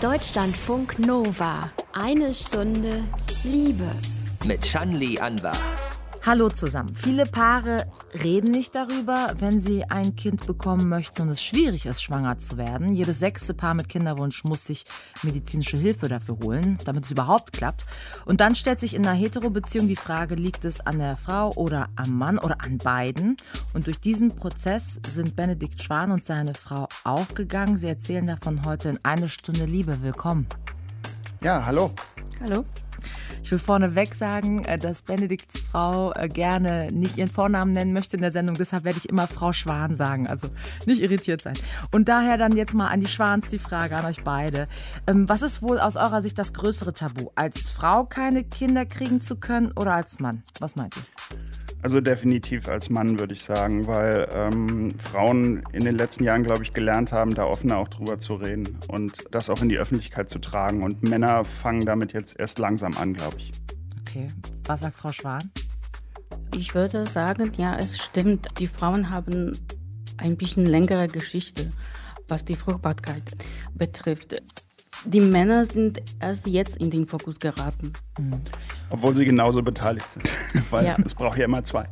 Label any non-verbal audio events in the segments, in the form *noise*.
Deutschlandfunk Nova. Eine Stunde Liebe. Mit Shanli Anwar. Hallo zusammen. Viele Paare reden nicht darüber, wenn sie ein Kind bekommen möchten und es schwierig ist, schwanger zu werden. Jedes sechste Paar mit Kinderwunsch muss sich medizinische Hilfe dafür holen, damit es überhaupt klappt. Und dann stellt sich in einer Hetero-Beziehung die Frage, liegt es an der Frau oder am Mann oder an beiden? Und durch diesen Prozess sind Benedikt Schwan und seine Frau auch gegangen. Sie erzählen davon heute in eine Stunde Liebe. Willkommen. Ja, hallo. Hallo. Ich will vorneweg sagen, äh, dass Benedikts Frau äh, gerne nicht ihren Vornamen nennen möchte in der Sendung. Deshalb werde ich immer Frau Schwan sagen. Also nicht irritiert sein. Und daher dann jetzt mal an die Schwans die Frage an euch beide. Ähm, was ist wohl aus eurer Sicht das größere Tabu? Als Frau keine Kinder kriegen zu können oder als Mann? Was meint ihr? Also definitiv als Mann würde ich sagen, weil ähm, Frauen in den letzten Jahren, glaube ich, gelernt haben, da offener auch drüber zu reden und das auch in die Öffentlichkeit zu tragen. Und Männer fangen damit jetzt erst langsam an, glaube ich. Okay. Was sagt Frau Schwan? Ich würde sagen, ja, es stimmt. Die Frauen haben ein bisschen längere Geschichte, was die Fruchtbarkeit betrifft. Die Männer sind erst jetzt in den Fokus geraten. Mhm. Obwohl sie genauso beteiligt sind, *laughs* weil ja. es braucht ja immer zwei.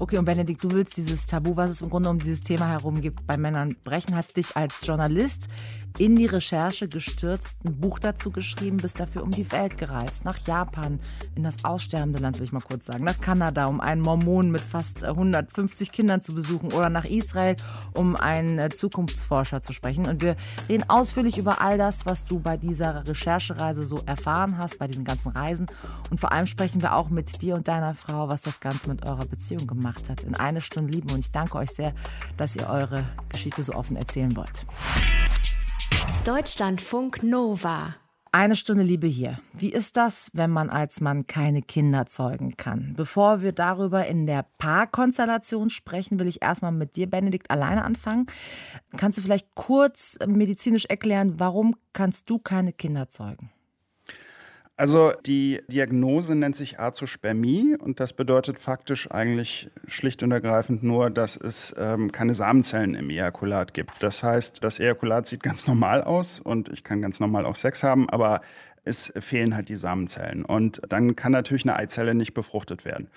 Okay, und Benedikt, du willst dieses Tabu, was es im Grunde um dieses Thema herum gibt, bei Männern brechen, hast dich als Journalist in die Recherche gestürzt, ein Buch dazu geschrieben, bist dafür um die Welt gereist, nach Japan, in das aussterbende Land, will ich mal kurz sagen, nach Kanada, um einen Mormon mit fast 150 Kindern zu besuchen oder nach Israel, um einen äh, Zukunftsforscher zu sprechen. Und wir reden ausführlich über all das, was du bei dieser Recherchereise so erfahren hast, bei diesen ganzen Reisen. Und vor allem sprechen wir auch mit dir und deiner Frau, was das Ganze mit eurer Beziehung gemacht hat. In eine Stunde Liebe. Und ich danke euch sehr, dass ihr eure Geschichte so offen erzählen wollt. Deutschlandfunk Nova. Eine Stunde Liebe hier. Wie ist das, wenn man als Mann keine Kinder zeugen kann? Bevor wir darüber in der Paarkonstellation sprechen, will ich erstmal mit dir, Benedikt, alleine anfangen. Kannst du vielleicht kurz medizinisch erklären, warum kannst du keine Kinder zeugen? Also die Diagnose nennt sich Azospermie und das bedeutet faktisch eigentlich schlicht und ergreifend nur, dass es ähm, keine Samenzellen im Ejakulat gibt. Das heißt, das Ejakulat sieht ganz normal aus und ich kann ganz normal auch Sex haben, aber es fehlen halt die Samenzellen und dann kann natürlich eine Eizelle nicht befruchtet werden.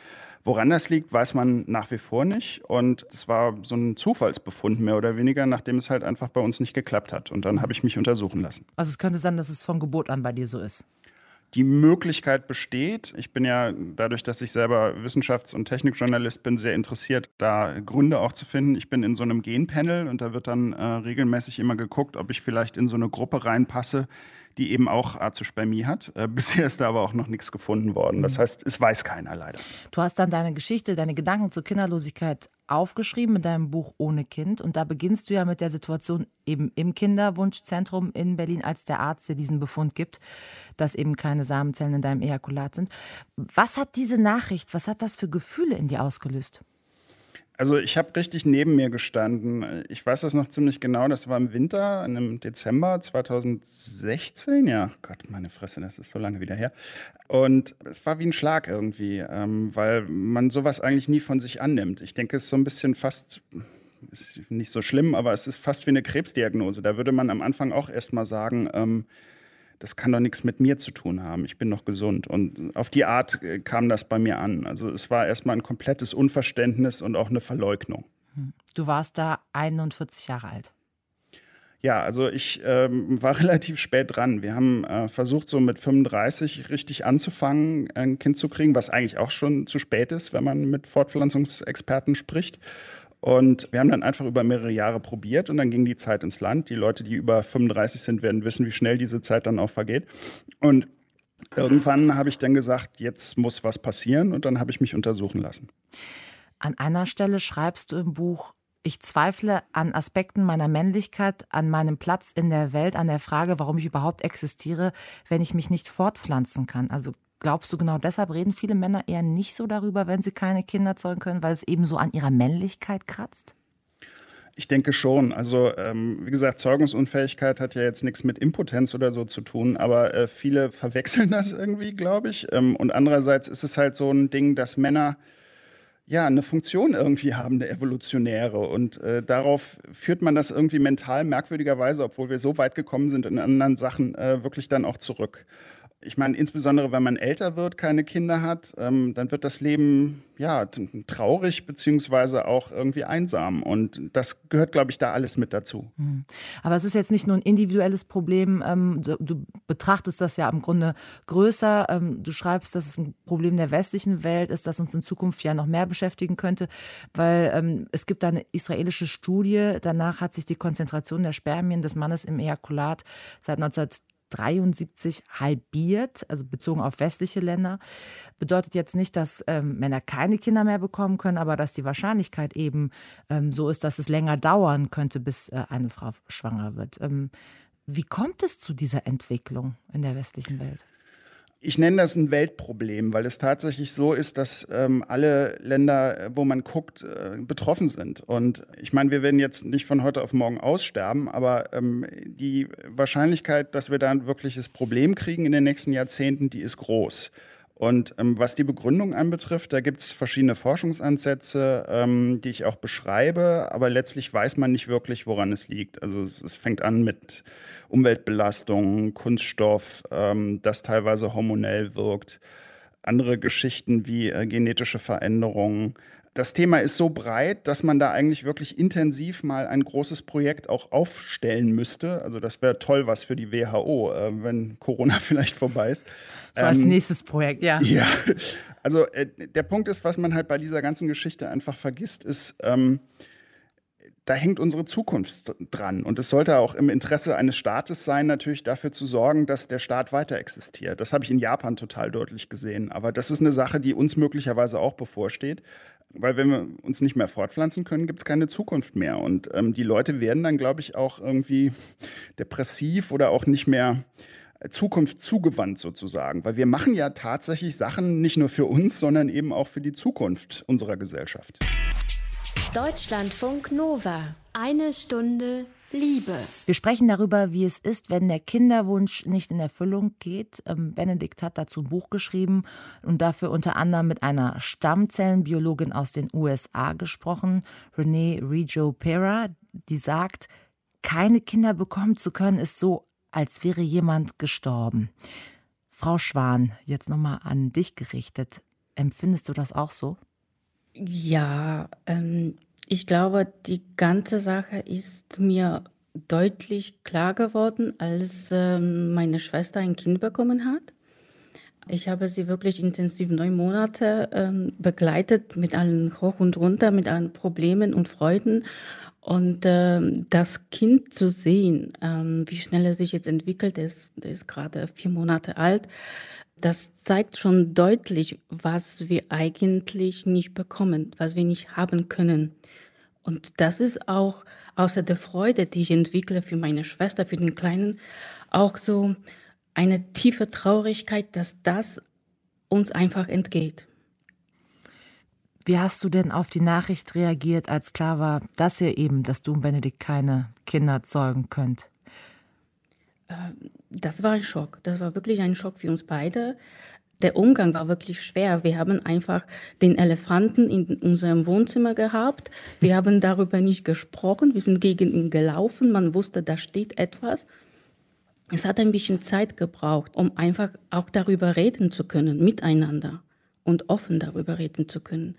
Woran das liegt, weiß man nach wie vor nicht. Und es war so ein Zufallsbefund mehr oder weniger, nachdem es halt einfach bei uns nicht geklappt hat. Und dann habe ich mich untersuchen lassen. Also es könnte sein, dass es von Geburt an bei dir so ist die Möglichkeit besteht. Ich bin ja dadurch, dass ich selber Wissenschafts- und Technikjournalist bin, sehr interessiert, da Gründe auch zu finden. Ich bin in so einem Genpanel und da wird dann äh, regelmäßig immer geguckt, ob ich vielleicht in so eine Gruppe reinpasse, die eben auch Azospermie hat. Äh, *laughs* bisher ist da aber auch noch nichts gefunden worden. Das mhm. heißt, es weiß keiner leider. Du hast dann deine Geschichte, deine Gedanken zur Kinderlosigkeit aufgeschrieben mit deinem Buch Ohne Kind. Und da beginnst du ja mit der Situation eben im Kinderwunschzentrum in Berlin, als der Arzt dir diesen Befund gibt, dass eben keine Samenzellen in deinem Ejakulat sind. Was hat diese Nachricht, was hat das für Gefühle in dir ausgelöst? Also ich habe richtig neben mir gestanden. Ich weiß das noch ziemlich genau. Das war im Winter, im Dezember 2016. Ja, Gott, meine Fresse, das ist so lange wieder her. Und es war wie ein Schlag irgendwie, ähm, weil man sowas eigentlich nie von sich annimmt. Ich denke, es ist so ein bisschen fast ist nicht so schlimm, aber es ist fast wie eine Krebsdiagnose. Da würde man am Anfang auch erst mal sagen, ähm, das kann doch nichts mit mir zu tun haben. Ich bin noch gesund. Und auf die Art äh, kam das bei mir an. Also es war erstmal ein komplettes Unverständnis und auch eine Verleugnung. Hm. Du warst da 41 Jahre alt. Ja, also ich ähm, war *laughs* relativ spät dran. Wir haben äh, versucht, so mit 35 richtig anzufangen, ein Kind zu kriegen, was eigentlich auch schon zu spät ist, wenn man mit Fortpflanzungsexperten spricht. Und wir haben dann einfach über mehrere Jahre probiert und dann ging die Zeit ins Land. Die Leute, die über 35 sind, werden wissen, wie schnell diese Zeit dann auch vergeht. Und irgendwann habe ich dann gesagt, jetzt muss was passieren und dann habe ich mich untersuchen lassen. An einer Stelle schreibst du im Buch, ich zweifle an Aspekten meiner Männlichkeit, an meinem Platz in der Welt, an der Frage, warum ich überhaupt existiere, wenn ich mich nicht fortpflanzen kann. Also Glaubst du, genau deshalb reden viele Männer eher nicht so darüber, wenn sie keine Kinder zeugen können, weil es eben so an ihrer Männlichkeit kratzt? Ich denke schon. Also, ähm, wie gesagt, Zeugungsunfähigkeit hat ja jetzt nichts mit Impotenz oder so zu tun, aber äh, viele verwechseln das irgendwie, glaube ich. Ähm, und andererseits ist es halt so ein Ding, dass Männer ja, eine Funktion irgendwie haben, eine evolutionäre. Und äh, darauf führt man das irgendwie mental merkwürdigerweise, obwohl wir so weit gekommen sind in anderen Sachen, äh, wirklich dann auch zurück ich meine, insbesondere wenn man älter wird, keine Kinder hat, ähm, dann wird das Leben ja traurig beziehungsweise auch irgendwie einsam. Und das gehört, glaube ich, da alles mit dazu. Hm. Aber es ist jetzt nicht nur ein individuelles Problem. Ähm, du, du, betrachtest das ja im Grunde größer. Ähm, du schreibst, dass es ein Problem der westlichen Welt ist, das uns in Zukunft ja noch mehr beschäftigen könnte, weil ähm, es gibt da eine israelische Studie. Danach hat sich die Konzentration der Spermien des Mannes im Ejakulat seit 19 73 halbiert, also bezogen auf westliche Länder. Bedeutet jetzt nicht, dass ähm, Männer keine Kinder mehr bekommen können, aber dass die Wahrscheinlichkeit eben ähm, so ist, dass es länger dauern könnte, bis äh, eine Frau schwanger wird. Ähm, wie kommt es zu dieser Entwicklung in der westlichen Welt? Ich nenne das ein Weltproblem, weil es tatsächlich so ist, dass ähm, alle Länder, wo man guckt, äh, betroffen sind. Und ich meine, wir werden jetzt nicht von heute auf morgen aussterben, aber ähm, die Wahrscheinlichkeit, dass wir da ein wirkliches Problem kriegen in den nächsten Jahrzehnten, die ist groß. Und ähm, was die Begründung anbetrifft, da gibt es verschiedene Forschungsansätze, ähm, die ich auch beschreibe, aber letztlich weiß man nicht wirklich, woran es liegt. Also es, es fängt an mit Umweltbelastung, Kunststoff, ähm, das teilweise hormonell wirkt, andere Geschichten wie äh, genetische Veränderungen das Thema ist so breit, dass man da eigentlich wirklich intensiv mal ein großes Projekt auch aufstellen müsste. Also das wäre toll was für die WHO, äh, wenn Corona *laughs* vielleicht vorbei ist. So als ähm, nächstes Projekt, ja. Ja, also äh, der Punkt ist, was man halt bei dieser ganzen Geschichte einfach vergisst, ist, ähm, da hängt unsere Zukunft dran. Und es sollte auch im Interesse eines Staates sein, natürlich dafür zu sorgen, dass der Staat weiter existiert. Das habe ich in Japan total deutlich gesehen. Aber das ist eine Sache, die uns möglicherweise auch bevorsteht. Weil wenn wir uns nicht mehr fortpflanzen können, gibt es keine Zukunft mehr. Und ähm, die Leute werden dann, glaube ich, auch irgendwie depressiv oder auch nicht mehr Zukunft zugewandt sozusagen. Weil wir machen ja tatsächlich Sachen nicht nur für uns, sondern eben auch für die Zukunft unserer Gesellschaft. Deutschlandfunk Nova. Eine Stunde Liebe. Wir sprechen darüber, wie es ist, wenn der Kinderwunsch nicht in Erfüllung geht. Ähm, Benedikt hat dazu ein Buch geschrieben und dafür unter anderem mit einer Stammzellenbiologin aus den USA gesprochen, Renee Rijo Pera, die sagt, keine Kinder bekommen zu können, ist so, als wäre jemand gestorben. Frau Schwan, jetzt nochmal an dich gerichtet. Empfindest du das auch so? Ja, ähm, ich glaube, die ganze Sache ist mir deutlich klar geworden, als ähm, meine Schwester ein Kind bekommen hat. Ich habe sie wirklich intensiv neun Monate ähm, begleitet mit allen hoch und runter, mit allen Problemen und Freuden. Und ähm, das Kind zu sehen, wie schnell er sich jetzt entwickelt, ist, ist gerade vier Monate alt, das zeigt schon deutlich, was wir eigentlich nicht bekommen, was wir nicht haben können. Und das ist auch außer der Freude, die ich entwickle für meine Schwester, für den Kleinen, auch so eine tiefe Traurigkeit, dass das uns einfach entgeht. Wie hast du denn auf die Nachricht reagiert, als klar war, dass ihr eben, dass du und Benedikt keine Kinder zeugen könnt? Ähm, das war ein Schock. Das war wirklich ein Schock für uns beide. Der Umgang war wirklich schwer. Wir haben einfach den Elefanten in unserem Wohnzimmer gehabt. Wir haben darüber nicht gesprochen. Wir sind gegen ihn gelaufen. Man wusste, da steht etwas. Es hat ein bisschen Zeit gebraucht, um einfach auch darüber reden zu können, miteinander und offen darüber reden zu können.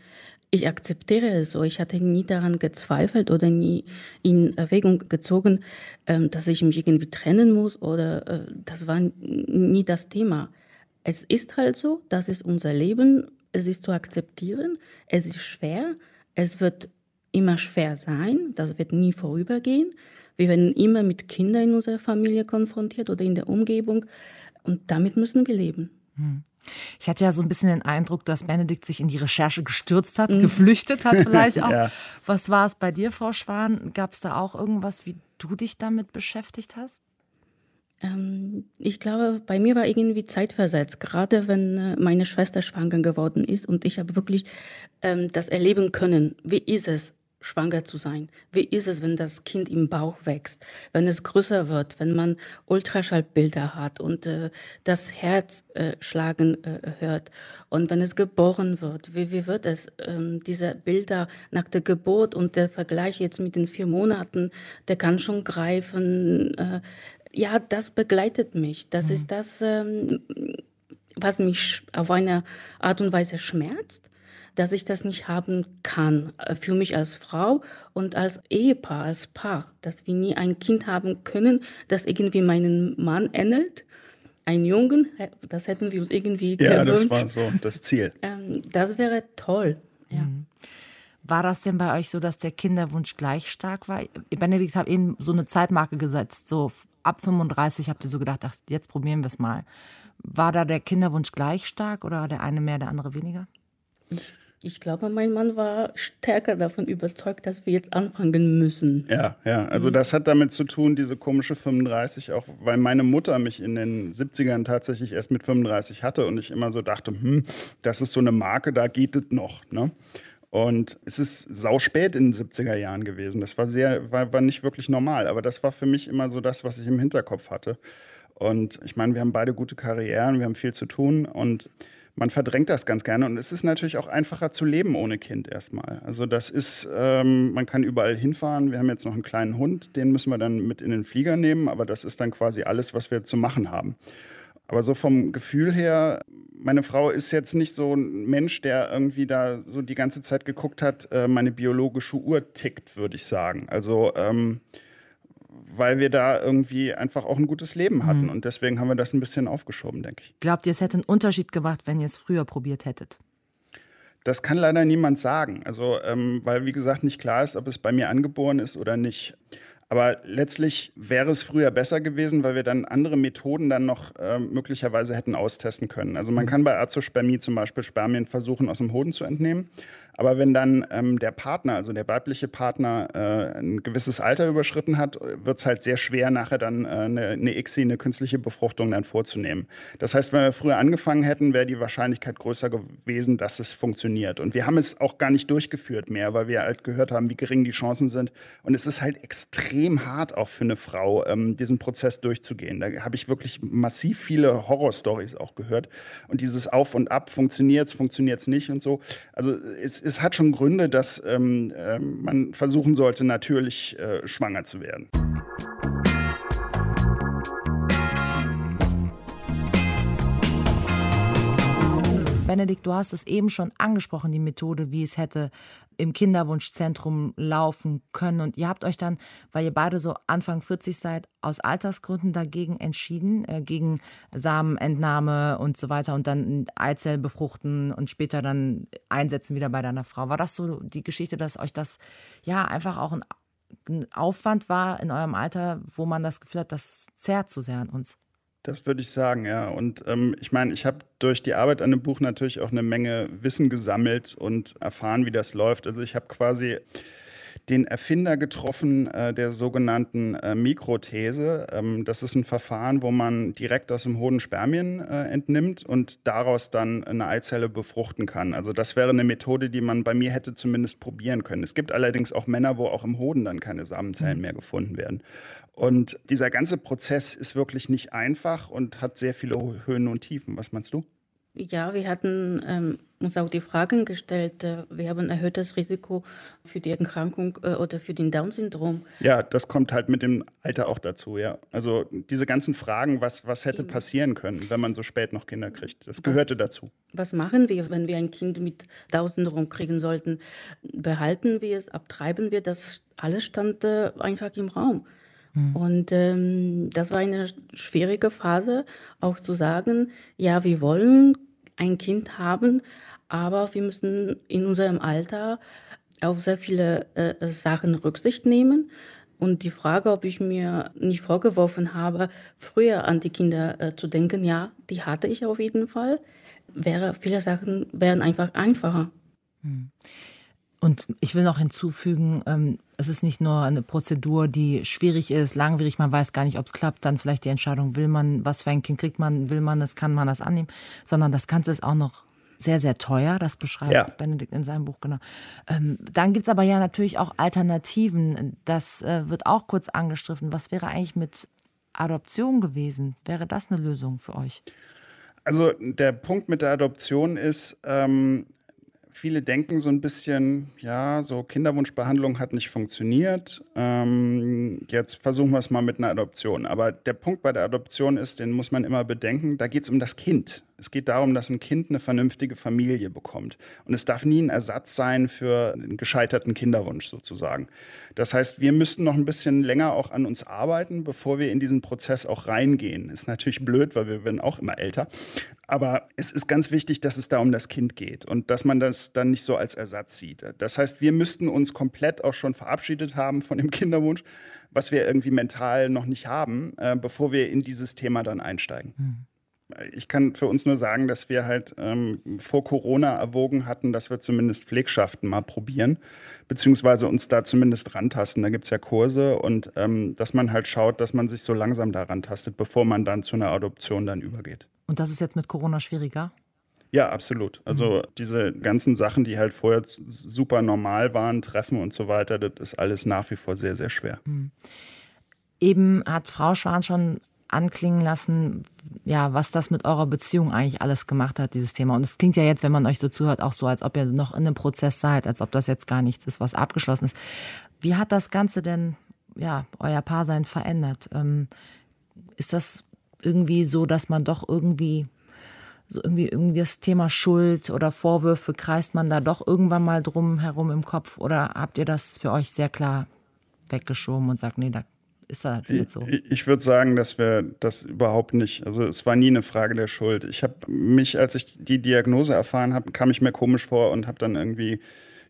Ich akzeptiere es so. Ich hatte nie daran gezweifelt oder nie in Erwägung gezogen, ähm, dass ich mich irgendwie trennen muss oder äh, das war nie das Thema. Es ist halt so, das ist unser Leben, es ist zu akzeptieren, es ist schwer, es wird immer schwer sein, das wird nie vorübergehen. Wir werden immer mit Kindern in unserer Familie konfrontiert oder in der Umgebung und damit müssen wir leben. Hm. Ich hatte ja so ein bisschen den Eindruck, dass Benedikt sich in die Recherche gestürzt hat, mhm. geflüchtet hat vielleicht *laughs* auch. ja. Was war es bei dir, Frau Schwan? Gab es da auch irgendwas, wie du dich damit beschäftigt hast? Ähm, ich glaube, bei mir war irgendwie zeitversetzt, gerade wenn äh, meine Schwester schwanger geworden ist und ich habe wirklich ähm, das erleben können. Wie ist es, schwanger zu sein? Wie ist es, wenn das Kind im Bauch wächst, wenn es größer wird, wenn man Ultraschallbilder hat und äh, das Herz äh, schlagen äh, hört und wenn es geboren wird? Wie, wie wird es? Ähm, diese Bilder nach der Geburt und der Vergleich jetzt mit den vier Monaten, der kann schon greifen. Ja, das begleitet mich. Das mhm. ist das, ähm, was mich auf eine Art und Weise schmerzt dass ich das nicht haben kann. Äh, für mich als Frau und als Ehepaar, als Paar, dass wir nie ein Kind haben können, das irgendwie meinen Mann ähnelt. Ein Jungen, das hätten wir uns irgendwie Ja, gewünscht. das war so das Ziel. Ähm, das wäre toll. Ja. Mhm. War das denn bei euch so, dass der Kinderwunsch gleich stark war? Benedikt hat eben so eine Zeitmarke gesetzt, so ab 35 habt ihr so gedacht, ach, jetzt probieren wir es mal. War da der Kinderwunsch gleich stark oder der eine mehr, der andere weniger? Ich ich glaube, mein Mann war stärker davon überzeugt, dass wir jetzt anfangen müssen. Ja, ja. Also das hat damit zu tun, diese komische 35, auch weil meine Mutter mich in den 70ern tatsächlich erst mit 35 hatte und ich immer so dachte, hm, das ist so eine Marke, da geht es noch. Ne? Und es ist sauspät in den 70er Jahren gewesen. Das war sehr, war, war nicht wirklich normal, aber das war für mich immer so das, was ich im Hinterkopf hatte. Und ich meine, wir haben beide gute Karrieren, wir haben viel zu tun und man verdrängt das ganz gerne und es ist natürlich auch einfacher zu leben ohne Kind erstmal. Also das ist, ähm, man kann überall hinfahren. Wir haben jetzt noch einen kleinen Hund, den müssen wir dann mit in den Flieger nehmen, aber das ist dann quasi alles, was wir zu machen haben. Aber so vom Gefühl her, meine Frau ist jetzt nicht so ein Mensch, der irgendwie da so die ganze Zeit geguckt hat, äh, meine biologische Uhr tickt, würde ich sagen. Also ähm, weil wir da irgendwie einfach auch ein gutes Leben hatten. Mhm. Und deswegen haben wir das ein bisschen aufgeschoben, denke ich. Glaubt ihr, es hätte einen Unterschied gemacht, wenn ihr es früher probiert hättet? Das kann leider niemand sagen. Also, ähm, weil, wie gesagt, nicht klar ist, ob es bei mir angeboren ist oder nicht. Aber letztlich wäre es früher besser gewesen, weil wir dann andere Methoden dann noch äh, möglicherweise hätten austesten können. Also man kann bei Azospermie zum Beispiel Spermien versuchen, aus dem Hoden zu entnehmen. Aber wenn dann ähm, der Partner, also der weibliche Partner, äh, ein gewisses Alter überschritten hat, wird es halt sehr schwer, nachher dann äh, eine, eine ICSI, eine künstliche Befruchtung dann vorzunehmen. Das heißt, wenn wir früher angefangen hätten, wäre die Wahrscheinlichkeit größer gewesen, dass es funktioniert. Und wir haben es auch gar nicht durchgeführt mehr, weil wir halt gehört haben, wie gering die Chancen sind. Und es ist halt extrem hart auch für eine Frau, ähm, diesen Prozess durchzugehen. Da habe ich wirklich massiv viele Horrorstories auch gehört. Und dieses Auf und Ab, funktioniert es, funktioniert es nicht und so. Also es es hat schon Gründe, dass ähm, äh, man versuchen sollte, natürlich äh, schwanger zu werden. Benedikt, du hast es eben schon angesprochen, die Methode, wie es hätte im Kinderwunschzentrum laufen können. Und ihr habt euch dann, weil ihr beide so Anfang 40 seid, aus Altersgründen dagegen entschieden, äh, gegen Samenentnahme und so weiter und dann Eizell befruchten und später dann einsetzen wieder bei deiner Frau. War das so die Geschichte, dass euch das ja einfach auch ein, Aufwand war in eurem Alter, wo man das Gefühl hat, das zerrt zu sehr an uns? Das würde ich sagen, ja. Und ähm, ich meine, ich habe durch die Arbeit an dem Buch natürlich auch eine Menge Wissen gesammelt und erfahren, wie das läuft. Also ich habe quasi den Erfinder getroffen äh, der sogenannten äh, Mikrothese. Ähm, das ist ein Verfahren, wo man direkt aus dem Hoden Spermien äh, entnimmt und daraus dann eine Eizelle befruchten kann. Also das wäre eine Methode, die man bei mir hätte zumindest probieren können. Es gibt allerdings auch Männer, wo auch im Hoden dann keine Samenzellen mhm. mehr gefunden werden. Und dieser ganze Prozess ist wirklich nicht einfach und hat sehr viele Höhen und Tiefen. Was meinst du? Ja, wir hatten ähm, uns auch die Fragen gestellt. Äh, wir haben ein erhöhtes Risiko für die Erkrankung äh, oder für den Down-Syndrom. Ja, das kommt halt mit dem Alter auch dazu, ja. Also diese ganzen Fragen, was, was hätte passieren können, wenn man so spät noch Kinder kriegt, das gehörte was, dazu. Was machen wir, wenn wir ein Kind mit Down-Syndrom kriegen sollten? Behalten wir es, abtreiben wir? Das alles stand äh, einfach im Raum. Mhm. Und ähm, das war eine schwierige Phase, auch zu sagen, ja, wir wollen ein Kind haben, aber wir müssen in unserem Alter auf sehr viele äh, Sachen Rücksicht nehmen. Und die Frage, ob ich mir nicht vorgeworfen habe, früher an die Kinder äh, zu denken, ja, die hatte ich auf jeden Fall, wäre viele Sachen wären einfach einfacher. Mhm. Und ich will noch hinzufügen, ähm, es ist nicht nur eine Prozedur, die schwierig ist, langwierig, man weiß gar nicht, ob es klappt, dann vielleicht die Entscheidung, will man, was für ein Kind kriegt man, will man es, kann man das annehmen, sondern das Ganze ist auch noch sehr, sehr teuer. Das beschreibt Ja. Benedikt in seinem Buch, genau. Ähm, dann gibt es aber ja natürlich auch Alternativen. Das äh, wird auch kurz angestriffen. Was wäre eigentlich mit Adoption gewesen? Wäre das eine Lösung für euch? Also der Punkt mit der Adoption ist, ähm, viele denken so ein bisschen, ja, so Kinderwunschbehandlung hat nicht funktioniert. Ähm, jetzt versuchen wir es mal mit einer Adoption. Aber der Punkt bei der Adoption ist, den muss man immer bedenken, da geht es um das Kind. Es geht darum, dass ein Kind eine vernünftige Familie bekommt. Und es darf nie ein Ersatz sein für einen gescheiterten Kinderwunsch sozusagen. Das heißt, wir müssten noch ein bisschen länger auch an uns arbeiten, bevor wir in diesen Prozess auch reingehen. Ist natürlich blöd, weil wir werden auch immer älter. Aber es ist ganz wichtig, dass es da um das Kind geht und dass man das dann nicht so als Ersatz sieht. Das heißt, wir müssten uns komplett auch schon verabschiedet haben von dem Kinderwunsch, was wir irgendwie mental noch nicht haben, äh, bevor wir in dieses Thema dann einsteigen. Ich kann für uns nur sagen, dass wir halt ähm, vor Corona erwogen hatten, dass wir zumindest Pflegschaften mal probieren, beziehungsweise uns da zumindest rantasten. Da gibt es ja Kurse und ähm, dass man halt schaut, dass man sich so langsam daran tastet, bevor man dann zu einer Adoption dann übergeht. Und das ist jetzt mit Corona schwieriger? Ja, absolut. Also diese ganzen Sachen, die halt vorher super normal waren, Treffen und so weiter, das ist alles nach wie vor sehr, sehr schwer. Eben hat Frau Schwan schon anklingen lassen, ja, was das mit eurer Beziehung eigentlich alles gemacht hat, dieses Thema. Und es klingt ja jetzt, wenn man euch so zuhört, auch so, als ob ihr noch in einem Prozess seid, als ob das jetzt gar nichts ist, was abgeschlossen ist. Wie hat das Ganze denn, ja, euer Paarsein verändert? Ähm, ist das irgendwie so, dass man doch irgendwie so irgendwie, irgendwie das Thema Schuld oder Vorwürfe kreist man da doch irgendwann mal drum herum im Kopf oder habt ihr das für euch sehr klar weggeschoben und sagt, nee, da ist das jetzt so? Ich, ich würde sagen, dass wir das überhaupt nicht, also es war nie eine Frage der Schuld. Ich habe mich, als ich die Diagnose erfahren habe, kam ich mir komisch vor und habe dann irgendwie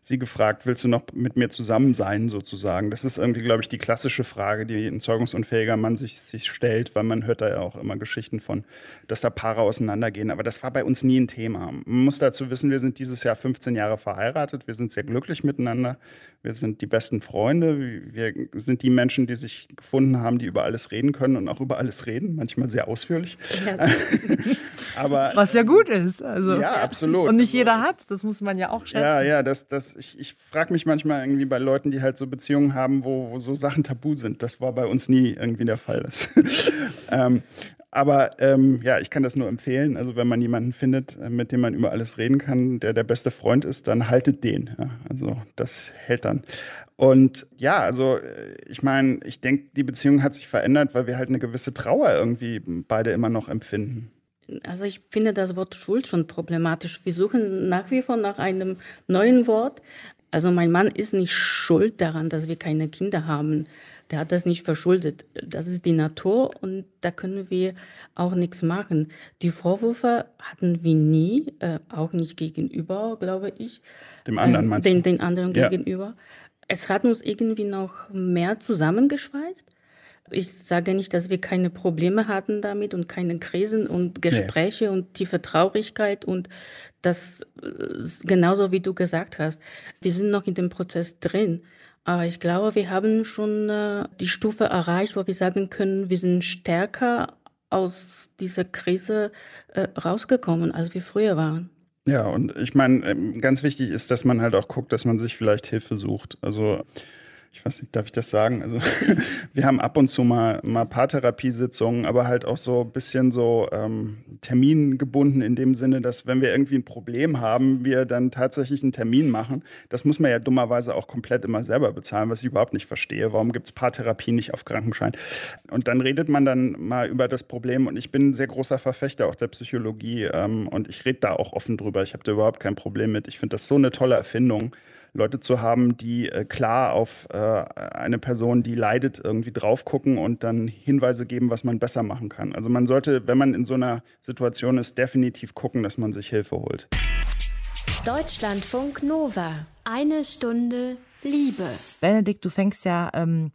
sie gefragt, willst du noch mit mir zusammen sein sozusagen? Das ist irgendwie, glaube ich, die klassische Frage, die ein zeugungsunfähiger Mann sich, sich stellt, weil man hört da ja auch immer Geschichten von, dass da Paare auseinandergehen. Aber das war bei uns nie ein Thema. Man muss dazu wissen, wir sind dieses Jahr 15 Jahre verheiratet, wir sind sehr glücklich miteinander, wir sind die besten Freunde, wir sind die Menschen, die sich gefunden haben, die über alles reden können und auch über alles reden, manchmal sehr ausführlich. *laughs* Aber Was ja gut ist. Also. ja, absolut. Und nicht Also, jeder es- hat das muss man ja auch schätzen. Ja, ja, das, das, ich, ich frage mich manchmal irgendwie bei Leuten, die halt so Beziehungen haben, wo, wo so Sachen tabu sind. Das war bei uns nie irgendwie der Fall. *laughs* Ähm, aber ähm, ja, ich kann das nur empfehlen. Also wenn man jemanden findet, äh, mit dem man über alles reden kann, der der beste Freund ist, dann haltet den. Ja, also das hält dann. Und ja, also äh, ich meine, ich denke, die Beziehung hat sich verändert, weil wir halt eine gewisse Trauer irgendwie beide immer noch empfinden. Also ich finde das Wort Schuld schon problematisch. Wir suchen nach wie vor nach einem neuen Wort. Also mein Mann ist nicht schuld daran, dass wir keine Kinder haben. Der hat das nicht verschuldet. Das ist die Natur und da können wir auch nichts machen. Die Vorwürfe hatten wir nie, äh, auch nicht gegenüber, glaube ich. Dem anderen Äh, meinst den, du? den anderen Ja. gegenüber. Es hat uns irgendwie noch mehr zusammengeschweißt. Ich sage nicht, dass wir keine Probleme hatten damit und keine Krisen und Gespräche und tiefe Traurigkeit und das äh, genauso wie du gesagt hast. Wir sind noch in dem Prozess drin. Aber ich glaube, wir haben schon äh, die Stufe erreicht, wo wir sagen können, wir sind stärker aus dieser Krise äh, rausgekommen, als wir früher waren. Ja, und ich meine, ähm, ganz wichtig ist, dass man halt auch guckt, dass man sich vielleicht Hilfe sucht. Also, ich weiß nicht, darf ich das sagen? Also, *laughs* wir haben ab und zu mal, mal Paartherapiesitzungen, aber halt auch so ein bisschen so ähm, termingebunden in dem Sinne, dass wenn wir irgendwie ein Problem haben, wir dann tatsächlich einen Termin machen. Das muss man ja dummerweise auch komplett immer selber bezahlen, was ich überhaupt nicht verstehe. Warum gibt es Paartherapie nicht auf Krankenschein? Und dann redet man dann mal über das Problem und ich bin ein sehr großer Verfechter auch der Psychologie ähm, und ich rede da auch offen drüber. Ich habe da überhaupt kein Problem mit. Ich finde das so eine tolle Erfindung. Leute zu haben, die äh, klar auf äh, eine Person, die leidet, irgendwie drauf gucken und dann Hinweise geben, was man besser machen kann. Also man sollte, wenn man in so einer Situation ist, definitiv gucken, dass man sich Hilfe holt. Deutschlandfunk Nova. Eine Stunde Liebe. Benedikt, du fängst ja ähm,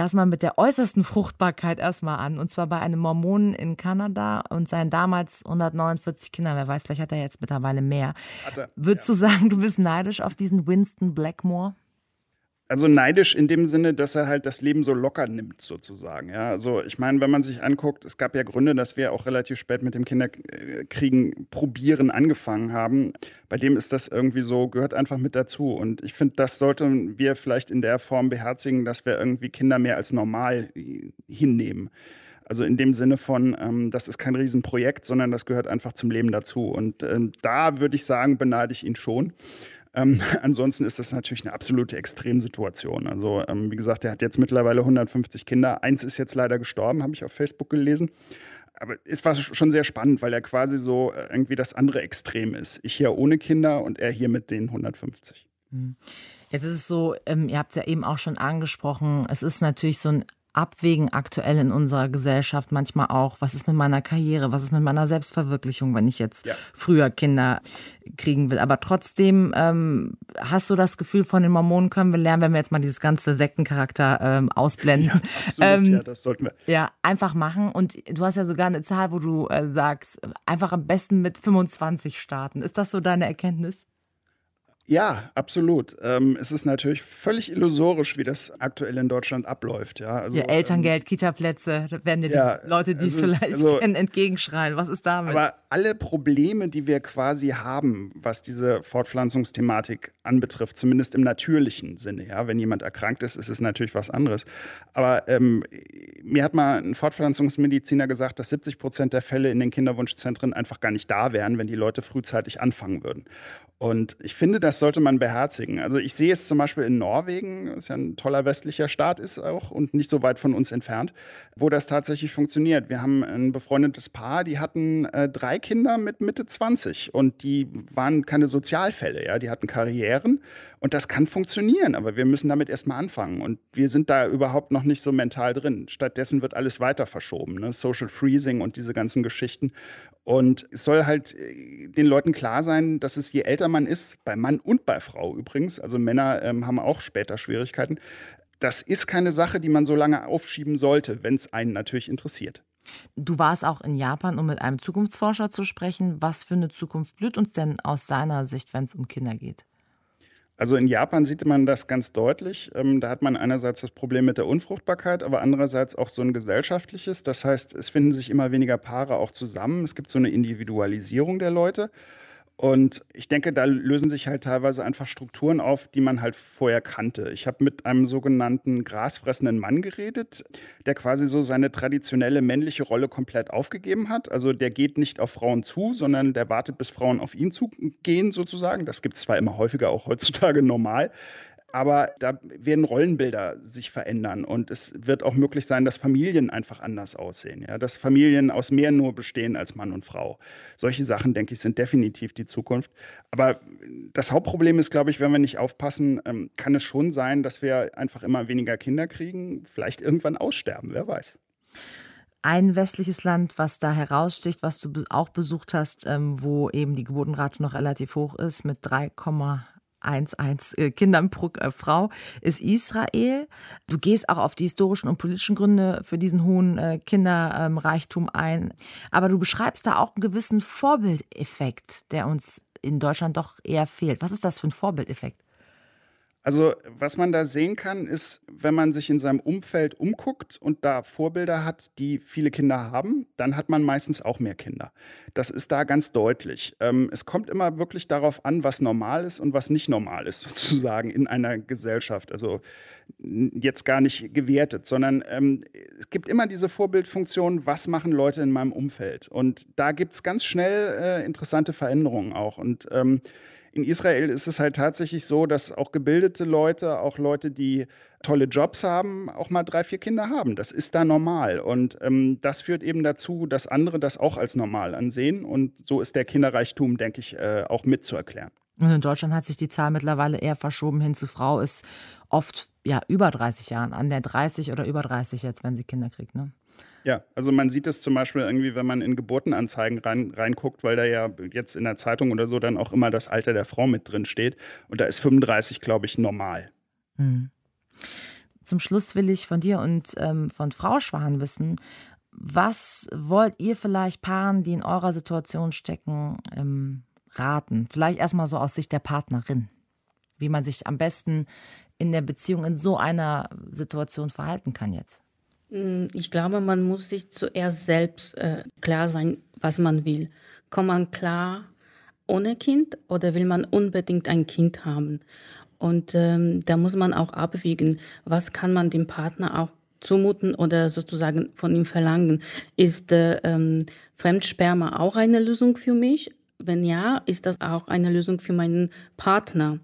erstmal mit der äußersten Fruchtbarkeit erstmal an. Und zwar bei einem Mormonen in Kanada und seinen damals 149 Kindern. Wer weiß, vielleicht hat er jetzt mittlerweile mehr. Hat er, Würdest du sagen, du bist neidisch auf diesen Winston Blackmore? Also neidisch in dem Sinne, dass er halt das Leben so locker nimmt, sozusagen. Ja, also ich meine, wenn man sich anguckt, es gab ja Gründe, dass wir auch relativ spät mit dem Kinderkriegen probieren angefangen haben. Bei dem ist das irgendwie so, gehört einfach mit dazu. Und ich finde, das sollten wir vielleicht in der Form beherzigen, dass wir irgendwie Kinder mehr als normal hinnehmen. Also in dem Sinne von, ähm, das ist kein Riesenprojekt, sondern das gehört einfach zum Leben dazu. Und ähm, da würde ich sagen, beneide ich ihn schon. Ähm, *laughs* ansonsten ist das natürlich eine absolute Extremsituation. Also, ähm, wie gesagt, er hat jetzt mittlerweile 150 Kinder. Eins ist jetzt leider gestorben, habe ich auf Facebook gelesen. Aber es war schon sehr spannend, weil er quasi so äh, irgendwie das andere Extrem ist. Ich hier ohne Kinder und er hier mit den 150. Hm. Jetzt ist es so, ähm, ihr habt es ja eben auch schon angesprochen, es ist natürlich so ein abwägen aktuell in unserer Gesellschaft manchmal auch, was ist mit meiner Karriere, was ist mit meiner Selbstverwirklichung, wenn ich jetzt ja. früher Kinder kriegen will. Aber trotzdem ähm, hast du das Gefühl, von den Mormonen können wir lernen, wenn wir jetzt mal dieses ganze Sektencharakter ähm, ausblenden. Ja, absolut, ähm, ja, das sollten wir. Ja, einfach machen. Und du hast ja sogar eine Zahl, wo du äh, sagst, einfach am besten mit 25 starten. Ist das so deine Erkenntnis? Ja, absolut. Ähm, es ist natürlich völlig illusorisch, wie das aktuell in Deutschland abläuft. Ja, also, ja Elterngeld, ähm, Kita-Plätze, werden dir ja, die Leute, die es vielleicht also, kennen, entgegenschreien. Was ist damit? Aber alle Probleme, die wir quasi haben, was diese Fortpflanzungsthematik anbetrifft, zumindest im natürlichen Sinne, ja, wenn jemand erkrankt ist, ist es natürlich was anderes. Aber ähm, mir hat mal ein Fortpflanzungsmediziner gesagt, dass 70 Prozent der Fälle in den Kinderwunschzentren einfach gar nicht da wären, wenn die Leute frühzeitig anfangen würden. Und ich finde, das sollte man beherzigen. Also ich sehe es zum Beispiel in Norwegen, was ja ein toller westlicher Staat ist auch und nicht so weit von uns entfernt, wo das tatsächlich funktioniert. Wir haben ein befreundetes Paar, die hatten äh, drei Kinder mit Mitte 20 und die waren keine Sozialfälle, ja, die hatten Karrieren und das kann funktionieren, aber wir müssen damit erstmal anfangen und wir sind da überhaupt noch nicht so mental drin. Stattdessen wird alles weiter verschoben, ne? Social Freezing und diese ganzen Geschichten und es soll halt äh, den Leuten klar sein, dass es je älter man ist, bei Mann und bei Frau übrigens, also Männer ähm, haben auch später Schwierigkeiten, das ist keine Sache, die man so lange aufschieben sollte, wenn es einen natürlich interessiert. Du warst auch in Japan, um mit einem Zukunftsforscher zu sprechen. Was für eine Zukunft blüht uns denn aus seiner Sicht, wenn es um Kinder geht? Also in Japan sieht man das ganz deutlich. Ähm, da hat man einerseits das Problem mit der Unfruchtbarkeit, aber andererseits auch so ein gesellschaftliches. Das heißt, es finden sich immer weniger Paare auch zusammen. Es gibt so eine Individualisierung der Leute. Und ich denke, da lösen sich halt teilweise einfach Strukturen auf, die man halt vorher kannte. Ich habe mit einem sogenannten grasfressenden Mann geredet, der quasi so seine traditionelle männliche Rolle komplett aufgegeben hat. Also der geht nicht auf Frauen zu, sondern der wartet, bis Frauen auf ihn zugehen sozusagen. Das gibt es zwar immer häufiger, auch heutzutage normal. Aber da werden Rollenbilder sich verändern und es wird auch möglich sein, dass Familien einfach anders aussehen. Ja? Dass Familien aus mehr nur bestehen als Mann und Frau. Solche Sachen, denke ich, sind definitiv die Zukunft. Aber das Hauptproblem ist, glaube ich, wenn wir nicht aufpassen, ähm, kann es schon sein, dass wir einfach immer weniger Kinder kriegen, vielleicht irgendwann aussterben, wer weiß. Ein westliches Land, was da heraussticht, was du auch besucht hast, ähm, wo eben die Geburtenrate noch relativ hoch ist, mit 3,8 1,1 äh, Kindern pro äh, Frau ist Israel. Du gehst auch auf die historischen und politischen Gründe für diesen hohen äh, Kinderreichtum ein. Aber du beschreibst da auch einen gewissen Vorbildeffekt, der uns in Deutschland doch eher fehlt. Was ist das für ein Vorbildeffekt? Also, was man da sehen kann, ist, wenn man sich in seinem Umfeld umguckt und da Vorbilder hat, die viele Kinder haben, dann hat man meistens auch mehr Kinder. Das ist da ganz deutlich. Ähm, es kommt immer wirklich darauf an, was normal ist und was nicht normal ist, *laughs* sozusagen in einer Gesellschaft. Also jetzt gar nicht gewertet, sondern ähm, es gibt immer diese Vorbildfunktion, was machen Leute in meinem Umfeld? Und da gibt es ganz schnell äh, interessante Veränderungen auch. Und ähm, in Israel ist es halt tatsächlich so, dass auch gebildete Leute, auch Leute, die tolle Jobs haben, auch mal drei, vier Kinder haben. Das ist da normal. Und ähm, das führt eben dazu, dass andere das auch als normal ansehen. Und so ist der Kinderreichtum, denke ich, äh, auch mitzuerklären. Und in Deutschland hat sich die Zahl mittlerweile eher verschoben hin zu Frau, ist oft ja über 30 Jahren, an der 30 oder über 30 jetzt, wenn sie Kinder kriegt. Ne? Ja, also man sieht es zum Beispiel irgendwie, wenn man in Geburtenanzeigen rein, reinguckt, weil da ja jetzt in der Zeitung oder so dann auch immer das Alter der Frau mit drin steht. Und da ist 35, glaube ich, normal. Hm. Zum Schluss will ich von dir und ähm, von Frau Schwan wissen, was wollt ihr vielleicht Paaren, die in eurer Situation stecken, ähm, raten? Vielleicht erstmal so aus Sicht der Partnerin, wie man sich am besten in der Beziehung in so einer Situation verhalten kann jetzt? Hm, ich glaube, man muss sich zuerst selbst äh, klar sein, was man will. Kommt man klar ohne Kind oder will man unbedingt ein Kind haben? Und ähm, da muss man auch abwägen, was kann man dem Partner auch zumuten oder sozusagen von ihm verlangen. Ist äh, ähm, Fremdsperma auch eine Lösung für mich? Wenn ja, ist das auch eine Lösung für meinen Partner?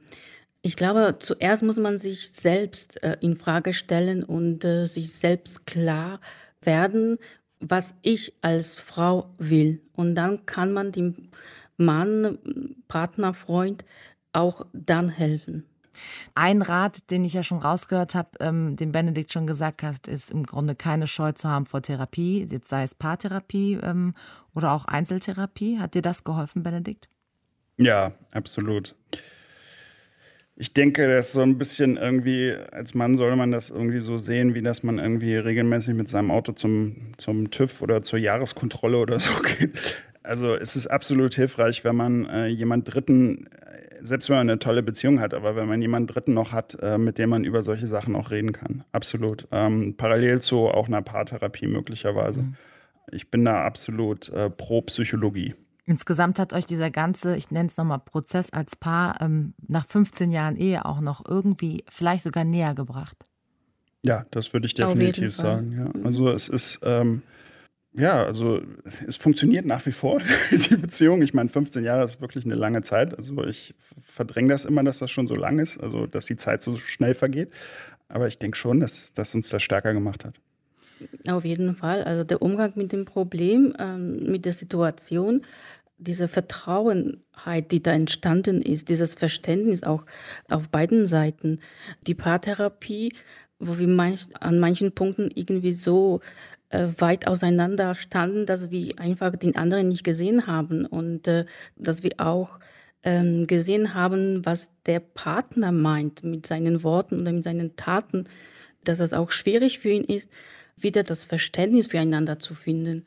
Ich glaube, zuerst muss man sich selbst äh, in Frage stellen und äh, sich selbst klar werden, was ich als Frau will. Und dann kann man dem Mann, Partner, Freund auch dann helfen. Ein Rat, den ich ja schon rausgehört habe, ähm, den Benedikt schon gesagt hat, ist im Grunde keine Scheu zu haben vor Therapie, jetzt sei es Paartherapie ähm, oder auch Einzeltherapie. Hat dir das geholfen, Benedikt? Ja, absolut. Ich denke, das ist so ein bisschen irgendwie, als Mann soll man das irgendwie so sehen, wie dass man irgendwie regelmäßig mit seinem Auto zum, zum TÜV oder zur Jahreskontrolle oder so *laughs* geht. Also es ist absolut hilfreich, wenn man äh, jemand Dritten selbst wenn man eine tolle Beziehung hat, aber wenn man jemanden Dritten noch hat, äh, mit dem man über solche Sachen auch reden kann. Absolut. Ähm, parallel zu auch einer Paartherapie möglicherweise. Mhm. Ich bin da absolut äh, pro Psychologie. Insgesamt hat euch dieser ganze, ich nenne es nochmal Prozess als Paar, ähm, nach 15 Jahren Ehe auch noch irgendwie vielleicht sogar näher gebracht. Ja, das würde ich definitiv sagen. Ja. Mhm. Also es ist, ähm, ja, also es funktioniert nach wie vor, *laughs* die Beziehung. Ich meine, 15 Jahre ist wirklich eine lange Zeit. Also ich verdränge das immer, dass das schon so lang ist, also dass die Zeit so schnell vergeht. Aber ich denke schon, dass, dass uns das stärker gemacht hat. Auf jeden Fall. Also der Umgang mit dem Problem, ähm, mit der Situation, diese Vertrauenheit, die da entstanden ist, dieses Verständnis auch auf beiden Seiten, die Paartherapie, wo wir manch, an manchen Punkten irgendwie so äh, weit auseinander standen, dass wir einfach den anderen nicht gesehen haben und äh, dass wir auch ähm, gesehen haben, was der Partner meint mit seinen Worten oder mit seinen Taten, dass es auch schwierig für ihn ist, wieder das Verständnis füreinander zu finden.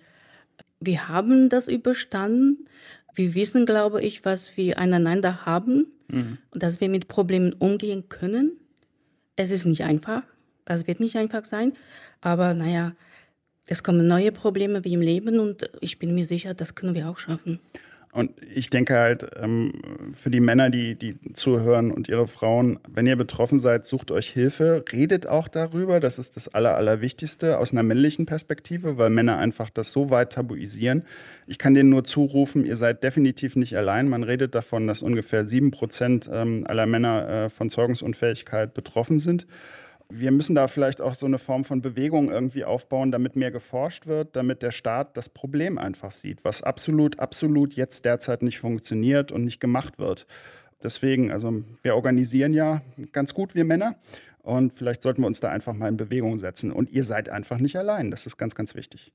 Wir haben das überstanden. Wir wissen, glaube ich, was wir aneinander haben mhm. und dass wir mit Problemen umgehen können. Es ist nicht einfach. Es wird nicht einfach sein. Aber naja, es kommen neue Probleme wie im Leben und ich bin mir sicher, das können wir auch schaffen. Und ich denke halt, ähm, für die Männer, die, die zuhören und ihre Frauen, wenn ihr betroffen seid, sucht euch Hilfe, redet auch darüber. Das ist das Aller, Allerwichtigste aus einer männlichen Perspektive, weil Männer einfach das so weit tabuisieren. Ich kann denen nur zurufen, ihr seid definitiv nicht allein. Man redet davon, dass ungefähr sieben Prozent ähm, aller Männer äh, von Zeugungsunfähigkeit betroffen sind wir müssen da vielleicht auch so eine Form von Bewegung irgendwie aufbauen, damit mehr geforscht wird, damit der Staat das Problem einfach sieht, was absolut, absolut jetzt derzeit nicht funktioniert und nicht gemacht wird. Deswegen, also wir organisieren ja ganz gut, wir Männer. Und vielleicht sollten wir uns da einfach mal in Bewegung setzen. Und ihr seid einfach nicht allein. Das ist ganz, ganz wichtig.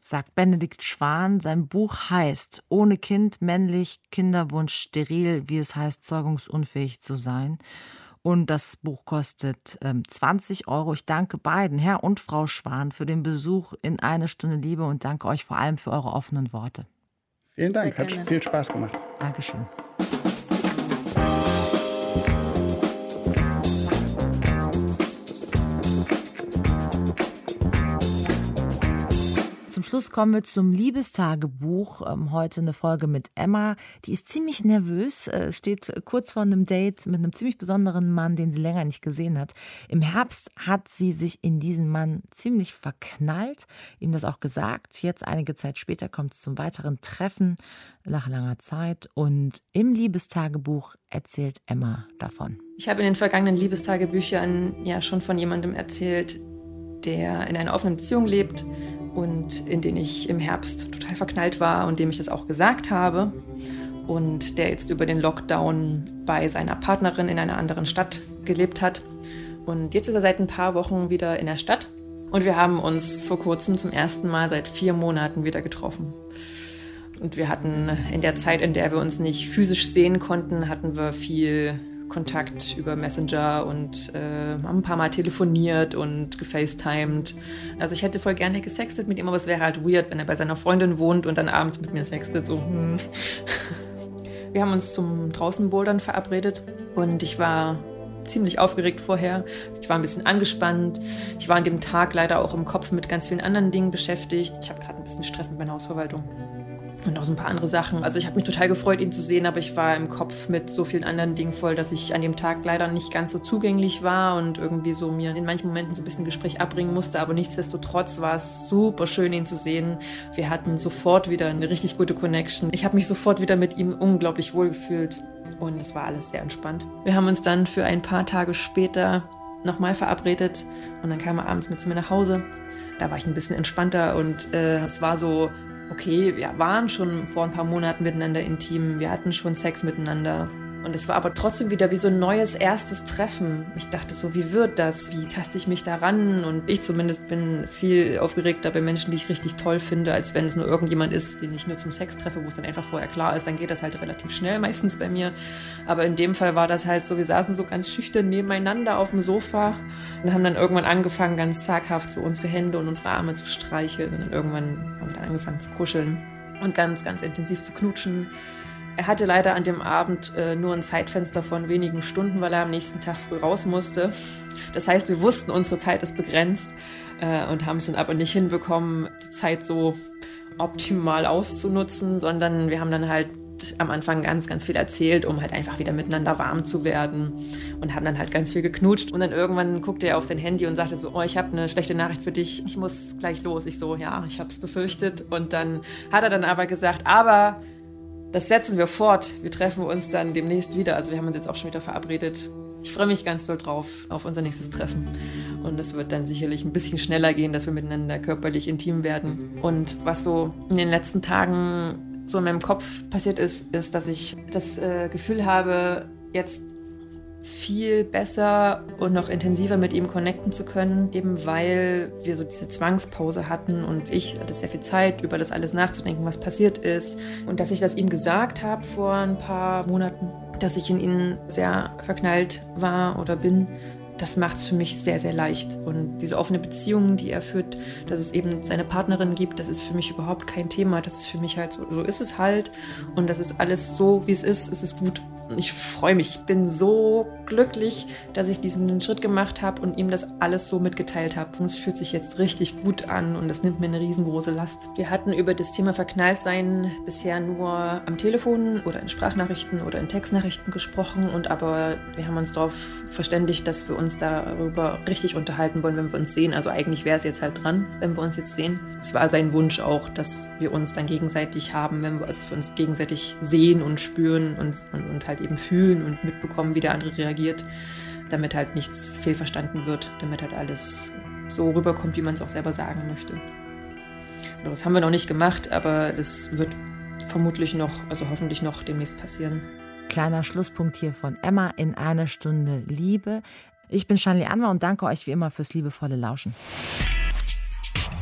Sagt Benedikt Schwan. Sein Buch heißt Ohne Kind, männlich, Kinderwunsch, steril, wie es heißt, zeugungsunfähig zu sein. Und das Buch kostet ähm, 20 Euro. Ich danke beiden, Herr und Frau Schwan, für den Besuch in eine Stunde Liebe und danke euch vor allem für eure offenen Worte. Vielen Dank, hat viel Spaß gemacht. Dankeschön. Schluss kommen wir zum Liebestagebuch. Ähm, heute eine Folge mit Emma. Die ist ziemlich nervös, äh, steht kurz vor einem Date mit einem ziemlich besonderen Mann, den sie länger nicht gesehen hat. Im Herbst hat sie sich in diesen Mann ziemlich verknallt, ihm das auch gesagt. Jetzt, einige Zeit später, kommt es zum weiteren Treffen nach langer Zeit. Und im Liebestagebuch erzählt Emma davon. Ich habe in den vergangenen Liebestagebüchern ja schon von jemandem erzählt, der in einer offenen Beziehung lebt und in den ich im Herbst total verknallt war und dem ich das auch gesagt habe und der jetzt über den Lockdown bei seiner Partnerin in einer anderen Stadt gelebt hat. Und jetzt ist er seit ein paar Wochen wieder in der Stadt und wir haben uns vor kurzem zum ersten Mal seit vier Monaten wieder getroffen. Und wir hatten in der Zeit, in der wir uns nicht physisch sehen konnten, hatten wir viel Kontakt über Messenger und äh, haben ein paar Mal telefoniert und gefacetimed. Also ich hätte voll gerne gesextet mit ihm, aber es wäre halt weird, wenn er bei seiner Freundin wohnt und dann abends mit mir sextet. So. Hm. *laughs* Wir haben uns zum Draußenbouldern verabredet und ich war ziemlich aufgeregt vorher. Ich war ein bisschen angespannt. Ich war an dem Tag leider auch im Kopf mit ganz vielen anderen Dingen beschäftigt. Ich habe gerade ein bisschen Stress mit meiner Hausverwaltung und noch so ein paar andere Sachen. Also ich habe mich total gefreut, ihn zu sehen, aber ich war im Kopf mit so vielen anderen Dingen voll, dass ich an dem Tag leider nicht ganz so zugänglich war und irgendwie so mir in manchen Momenten so ein bisschen Gespräch abbringen musste. Aber nichtsdestotrotz war es super schön, ihn zu sehen. Wir hatten sofort wieder eine richtig gute Connection. Ich habe mich sofort wieder mit ihm unglaublich wohl gefühlt und es war alles sehr entspannt. Wir haben uns dann für ein paar Tage später nochmal verabredet und dann kam er abends mit zu mir nach Hause. Da war ich ein bisschen entspannter und äh, es war so, okay, wir waren schon vor ein paar Monaten miteinander intim, wir hatten schon Sex miteinander. Und es war aber trotzdem wieder wie so ein neues erstes Treffen. Ich dachte so, wie wird das? Wie taste ich mich daran? Und ich zumindest bin viel aufgeregter bei Menschen, die ich richtig toll finde, als wenn es nur irgendjemand ist, den ich nur zum Sex treffe, wo es dann einfach vorher klar ist. Dann geht das halt relativ schnell meistens bei mir. Aber in dem Fall war das halt so, wir saßen so ganz schüchtern nebeneinander auf dem Sofa und haben dann irgendwann angefangen, ganz zaghaft so unsere Hände und unsere Arme zu streicheln. Und dann irgendwann haben wir dann angefangen zu kuscheln und ganz, ganz intensiv zu knutschen. Er hatte leider an dem Abend äh, nur ein Zeitfenster von wenigen Stunden, weil er am nächsten Tag früh raus musste. Das heißt, wir wussten, unsere Zeit ist begrenzt äh, und haben es dann aber nicht hinbekommen, die Zeit so optimal auszunutzen, sondern wir haben dann halt am Anfang ganz, ganz viel erzählt, um halt einfach wieder miteinander warm zu werden und haben dann halt ganz viel geknutscht. Und dann irgendwann guckte er auf sein Handy und sagte so, oh, ich habe eine schlechte Nachricht für dich, ich muss gleich los. Ich so, ja, ich habe es befürchtet. Und dann hat er dann aber gesagt, aber das setzen wir fort. Wir treffen uns dann demnächst wieder. Also wir haben uns jetzt auch schon wieder verabredet. Ich freue mich ganz doll drauf auf unser nächstes Treffen. Und es wird dann sicherlich ein bisschen schneller gehen, dass wir miteinander körperlich intim werden. Und was so in den letzten Tagen so in meinem Kopf passiert ist, ist, dass ich das äh, Gefühl habe, jetzt viel besser und noch intensiver mit ihm connecten zu können, eben weil wir so diese Zwangspause hatten und ich hatte sehr viel Zeit, über das alles nachzudenken, was passiert ist. Und dass ich das ihm gesagt habe vor ein paar Monaten, dass ich in ihn sehr verknallt war oder bin, das macht es für mich sehr, sehr leicht. Und diese offene Beziehung, die er führt, dass es eben seine Partnerin gibt, das ist für mich überhaupt kein Thema. Das ist für mich halt so, so ist es halt. Und das ist alles so, wie es ist, es ist gut ich freue mich. Ich bin so glücklich, dass ich diesen Schritt gemacht habe und ihm das alles so mitgeteilt habe. Und es fühlt sich jetzt richtig gut an und das nimmt mir eine riesengroße Last. Wir hatten über das Thema Verknalltsein bisher nur am Telefon oder in Sprachnachrichten oder in Textnachrichten gesprochen und aber wir haben uns darauf verständigt, dass wir uns darüber richtig unterhalten wollen, wenn wir uns sehen. Also eigentlich wäre es jetzt halt dran, wenn wir uns jetzt sehen. Es war sein Wunsch auch, dass wir uns dann gegenseitig haben, wenn wir, uns gegenseitig sehen und spüren und, und, und halt eben fühlen und mitbekommen, wie der andere reagiert, damit halt nichts fehlverstanden wird, damit halt alles so rüberkommt, wie man es auch selber sagen möchte. Genau, das haben wir noch nicht gemacht, aber das wird vermutlich noch, also hoffentlich noch demnächst passieren. Kleiner Schlusspunkt hier von Emma in einer Stunde Liebe. Ich bin Shanley Anwar und danke euch wie immer fürs liebevolle Lauschen.